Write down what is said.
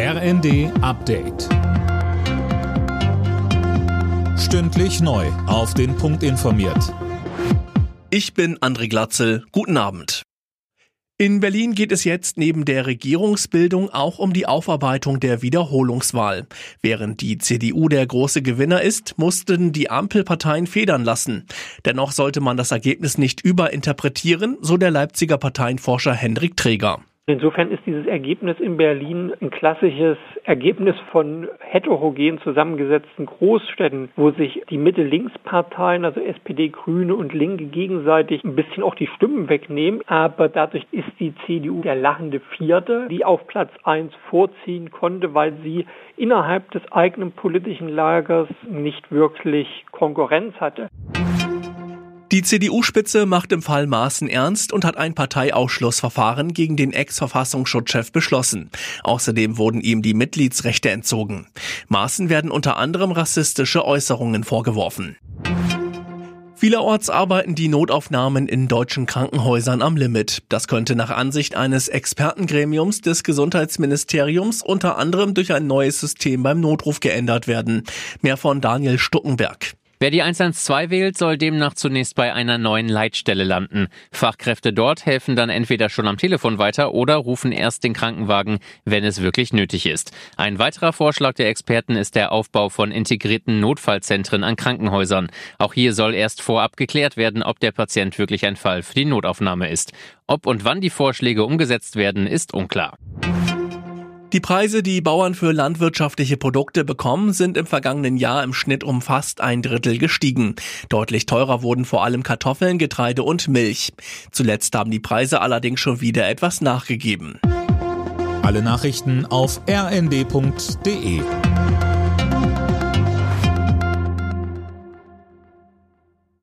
RND Update. Stündlich neu. Auf den Punkt informiert. Ich bin André Glatzel. Guten Abend. In Berlin geht es jetzt neben der Regierungsbildung auch um die Aufarbeitung der Wiederholungswahl. Während die CDU der große Gewinner ist, mussten die Ampelparteien federn lassen. Dennoch sollte man das Ergebnis nicht überinterpretieren, so der Leipziger Parteienforscher Hendrik Träger. Insofern ist dieses Ergebnis in Berlin ein klassisches Ergebnis von heterogen zusammengesetzten Großstädten, wo sich die Mitte-Links-Parteien, also SPD, Grüne und Linke, gegenseitig ein bisschen auch die Stimmen wegnehmen. Aber dadurch ist die CDU der lachende Vierte, die auf Platz eins vorziehen konnte, weil sie innerhalb des eigenen politischen Lagers nicht wirklich Konkurrenz hatte. Die CDU-Spitze macht im Fall Maaßen ernst und hat ein Parteiausschlussverfahren gegen den Ex-Verfassungsschutzchef beschlossen. Außerdem wurden ihm die Mitgliedsrechte entzogen. Maaßen werden unter anderem rassistische Äußerungen vorgeworfen. Vielerorts arbeiten die Notaufnahmen in deutschen Krankenhäusern am Limit. Das könnte nach Ansicht eines Expertengremiums des Gesundheitsministeriums unter anderem durch ein neues System beim Notruf geändert werden. Mehr von Daniel Stuckenberg. Wer die 112 wählt, soll demnach zunächst bei einer neuen Leitstelle landen. Fachkräfte dort helfen dann entweder schon am Telefon weiter oder rufen erst den Krankenwagen, wenn es wirklich nötig ist. Ein weiterer Vorschlag der Experten ist der Aufbau von integrierten Notfallzentren an Krankenhäusern. Auch hier soll erst vorab geklärt werden, ob der Patient wirklich ein Fall für die Notaufnahme ist. Ob und wann die Vorschläge umgesetzt werden, ist unklar. Die Preise, die Bauern für landwirtschaftliche Produkte bekommen, sind im vergangenen Jahr im Schnitt um fast ein Drittel gestiegen. Deutlich teurer wurden vor allem Kartoffeln, Getreide und Milch. Zuletzt haben die Preise allerdings schon wieder etwas nachgegeben. Alle Nachrichten auf rnd.de